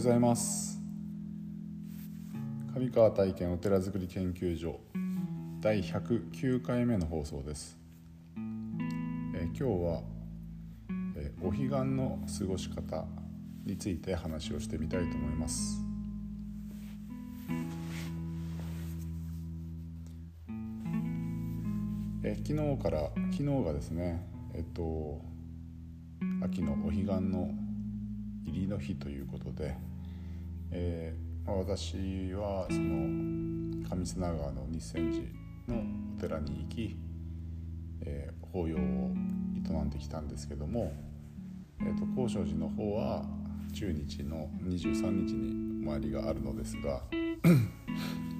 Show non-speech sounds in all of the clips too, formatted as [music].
ございます。上川体験お寺づくり研究所第109回目の放送です、え今日は、えお彼岸の過ごし方について話をしてみたいと思います。え昨日から昨日がですねえっと秋のお彼岸の入りの日ということで、えーまあ、私はその上砂川の日泉寺のお寺に行き、えー、法要を営んできたんですけども、えーと、高尚寺の方は中日の23日にお参りがあるのですが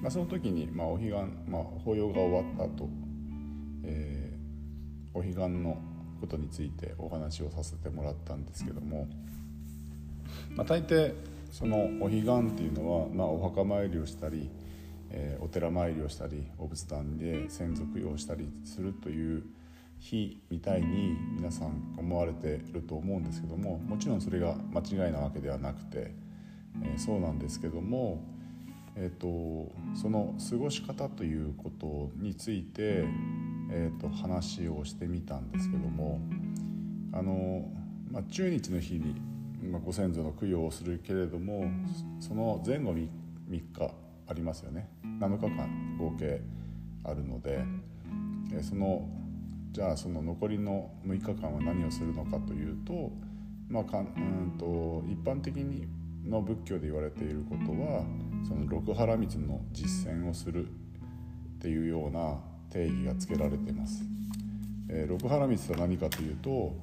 まあその時に、まあ、お彼岸、まあ、法要が終わった後、えー、お彼岸のことについてお話をさせてもらったんですけども、まあ、大抵そのお彼岸っていうのは、まあ、お墓参りをしたり、えー、お寺参りをしたりお仏壇で先祖供養したりするという日みたいに皆さん思われていると思うんですけどももちろんそれが間違いなわけではなくて、えー、そうなんですけども、えーと、その過ごし方ということについて、えーと、話をしてみたんですけどもあの、まあ、中日の日に、まあ、ご先祖の供養をするけれどもその前後 3, 3日ありますよね。7日間合計あるので、えー、そのじゃあその残りの6日間は何をするのかというと,、まあ、かうんと一般的にの仏教で言われていることはその六波羅蜜の実践をするっていうような定義がつけられています。えー、六波羅蜜とは何かというと、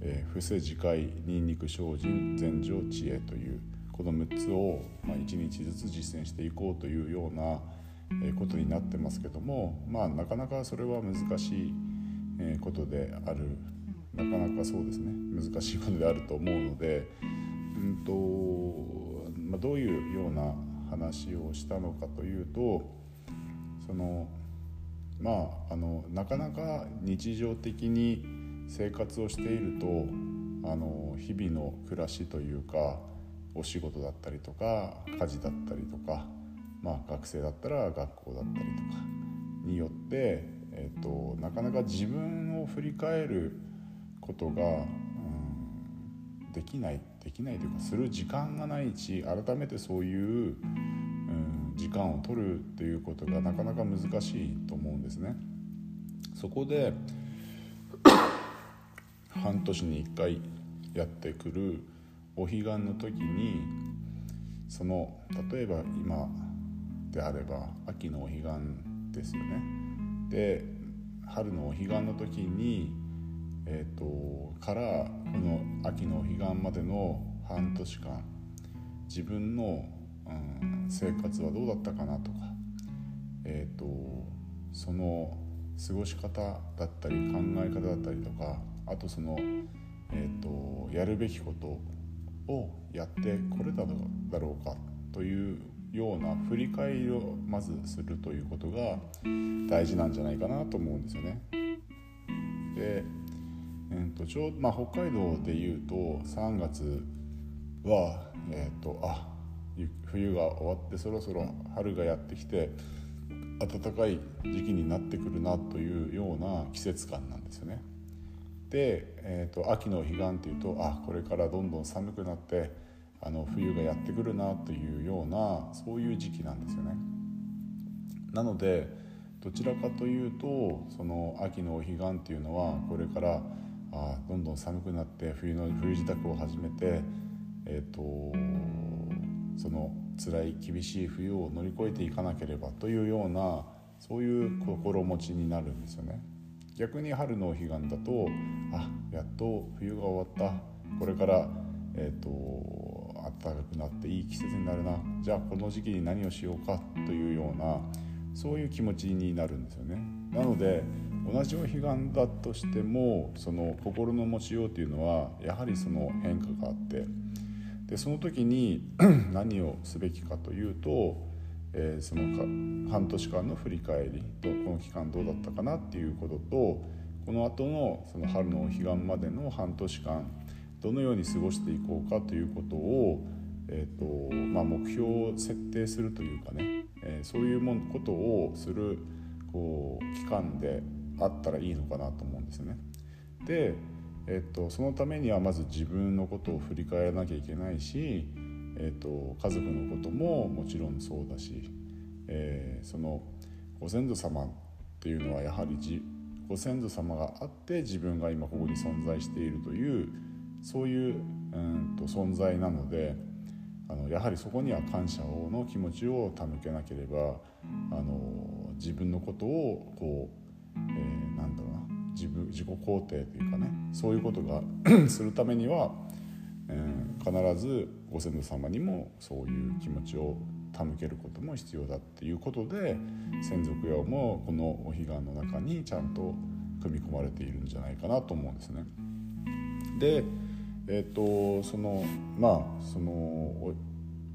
えー、伏せ自戒ニンニク精進禅情知恵というこの6つを、まあ、1日ずつ実践していこうというようなえことになってますけどもまあなかなかそれは難しいえことである。なかなかそうですね。難しいことであると思うので、うんとまあ、どういうような話をしたのかというとそのまああのなかなか日常的に生活をしているとあの日々の暮らしというかお仕事だったりとか家事だったりとか、まあ、学生だったら学校だったりとかによって、えーと、なかなか自分を振り返ることが、うん、できないできないというかする時間がないし改めてそういう、うん、時間を取るっていうことがなかなか難しいと思うんですね。そこで半年に1回やってくるお彼岸の時にその例えば今であれば秋のお彼岸ですよね。で春のお彼岸の時に、えーと、からこの秋のお彼岸までの半年間自分の、うん、生活はどうだったかなとか、えーと、その過ごし方だったり考え方だったりとかあとその、えーとやるべきことをやってこれただろうかというような振り返りをまずするということが大事なんじゃないかなと思うんですよね。で、えーとちょうまあ、北海道でいうと3月は、えーと、あ冬が終わってそろそろ春がやってきて暖かい時期になってくるなというような季節感なんですよね。で、えーと、秋の彼岸っていうとあこれからどんどん寒くなってあの冬がやってくるなというようなそういう時期なんですよね。なのでどちらかというとその秋のお彼岸っていうのはこれからあどんどん寒くなって冬の冬支度を始めて、えーと、その辛い厳しい冬を乗り越えていかなければというようなそういう心持ちになるんですよね。逆に春のお彼岸だとあやっと冬が終わった。これから、えーと、暖かくなっていい季節になるな。じゃあこの時期に何をしようか。というようなそういう気持ちになるんですよね。なので同じお彼岸だとしてもその心の持ちようというのはやはりその変化があって。でその時に [clears throat] 何をすべきかというとえー、そのか半年間の振り返りとこの期間どうだったかなっていうこととこの後のその春のお彼岸までの半年間どのように過ごしていこうかということを、えーとまあ、目標を設定するというかね、えー、そういうもことをするこう期間であったらいいのかなと思うんですね。で、えーと、そのためにはまず自分のことを振り返らなきゃいけないし、えーと、家族のことももちろんそうだし、えー、そのご先祖様っていうのはやはりご先祖様があって自分が今ここに存在しているというそういううんと存在なのであのやはりそこには感謝をの気持ちを手向けなければあの自分のことをこう、えー、なんだろうな自分自己肯定というかねそういうことが [clears throat] するためには、えー、必ずご先祖様にもそういう気持ちを手向けることも必要だっていうことで先祖供養もこのお彼岸の中にちゃんと組み込まれているんじゃないかなと思うんですね。でえーと、そのまあその、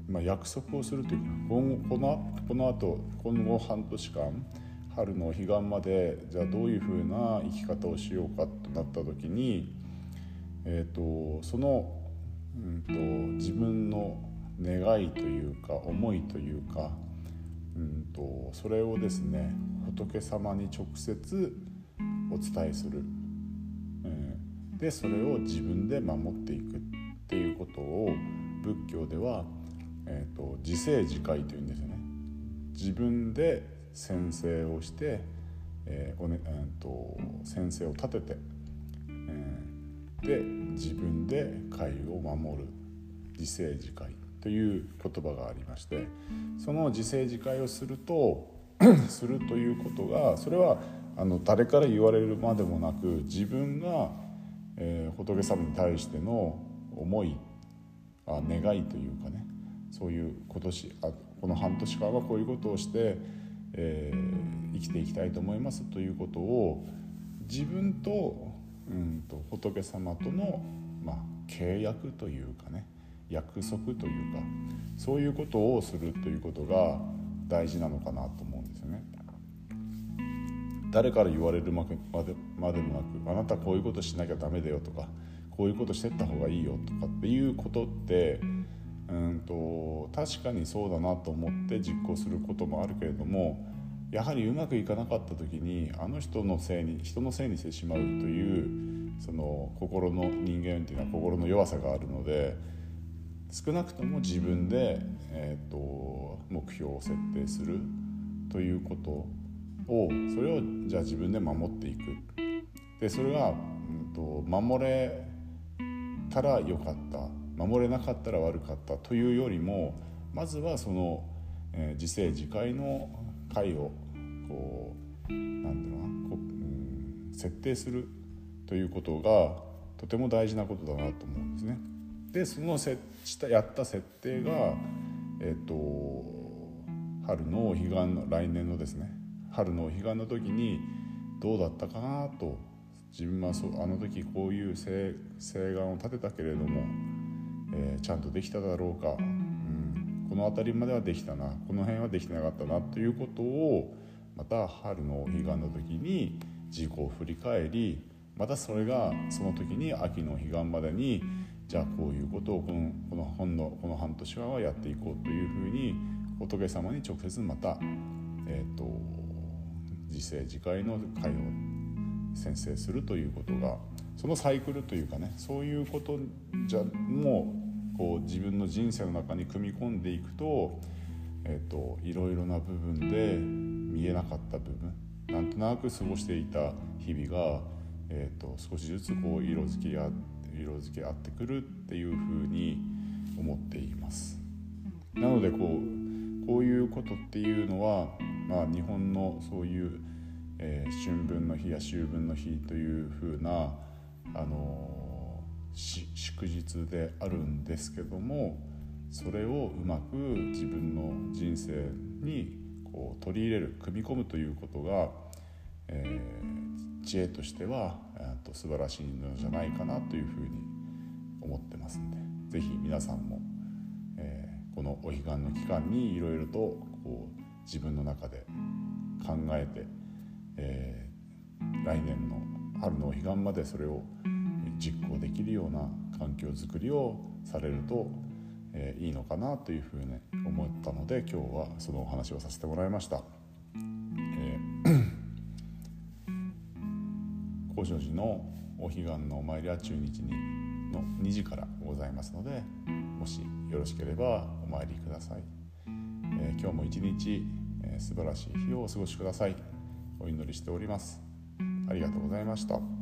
まあ、約束をするというか今後このこの後今後半年間春のお彼岸までじゃあどういうふうな生き方をしようかとなった時に、えーと、その、うんと、自分の願いというか思いというか、うんとそれをですね仏様に直接お伝えするうんでそれを自分で守っていくっていうことを仏教では、えーと、自制自戒というんですよね。自分で先生をして、えーおねえーと、先生を立てて、で自分で戒を守る。自制自戒という言葉がありましてその自制自戒をすると [clears throat] するということがそれはあの誰から言われるまでもなく自分がえー、仏様に対しての思いあ願いというかねそういう今年あこの半年間はこういうことをして、えー、生きていきたいと思いますということを自分と,、うんと、仏様との、まあ、契約というかね約束というかそういうことをするということが大事なのかなと思うんですよね。誰から言われるまでまでもなくあなたこういうことしなきゃダメだよとかこういうことしてった方がいいよとかっていうことってうんと確かにそうだなと思って実行することもあるけれどもやはりうまくいかなかった時にあの人のせいに人のせいにしてしまうというその心の人間っていうのは心の弱さがあるので少なくとも自分で、えーと目標を設定するということをそれをじゃあ自分で守っていく。でそれが、うんと、守れたらよかった守れなかったら悪かったというよりもまずはその、えー、自制自戒の会をこうなんだろうなこう、うん、設定するということがとても大事なことだなと思うんですね。でそのせしたやった設定が、えーと春の彼岸の来年のですね春のお彼岸の時にどうだったかなと自分はそあの時こういう請願を立てたけれども、えー、ちゃんとできただろうか、うん、この辺りまではできたなこの辺はできてなかったなということをまた春の彼岸の時に自己を振り返りまたそれがその時に秋の彼岸までにじゃあこういうことをこのこの本のこの半年はやっていこうというふうに仏様に直接また、えーと自制自戒の会を宣誓するということがそのサイクルというかねそういうことじゃもうこう自分の人生の中に組み込んでいくと,、えーと、いろいろな部分で見えなかった部分なんとなく過ごしていた日々が、えーと、少しずつこう色づきあ色づき合ってくるっていうふうに思っています。なのでこうこういうことっていうのはまあ、日本のそういう、えー、春分の日や秋分の日というふうな、あのー、祝日であるんですけどもそれをうまく自分の人生にこう取り入れる組み込むということが、えー、知恵としては、えー、と素晴らしいのじゃないかなというふうに思ってますんで是非皆さんも、えー、このお彼岸の期間にいろいろとこう自分の中で考えて、えー、来年の春のお彼岸までそれを実行できるような環境づくりをされると、えー、いいのかなというふうに思ったので今日はそのお話をさせてもらいました。えー、[coughs] 高尚寺のお彼岸のお参りは中日にの2時からございますのでもしよろしければお参りください、えー、今日も一日、えー、素晴らしい日をお過ごしください。お祈りしております。ありがとうございました。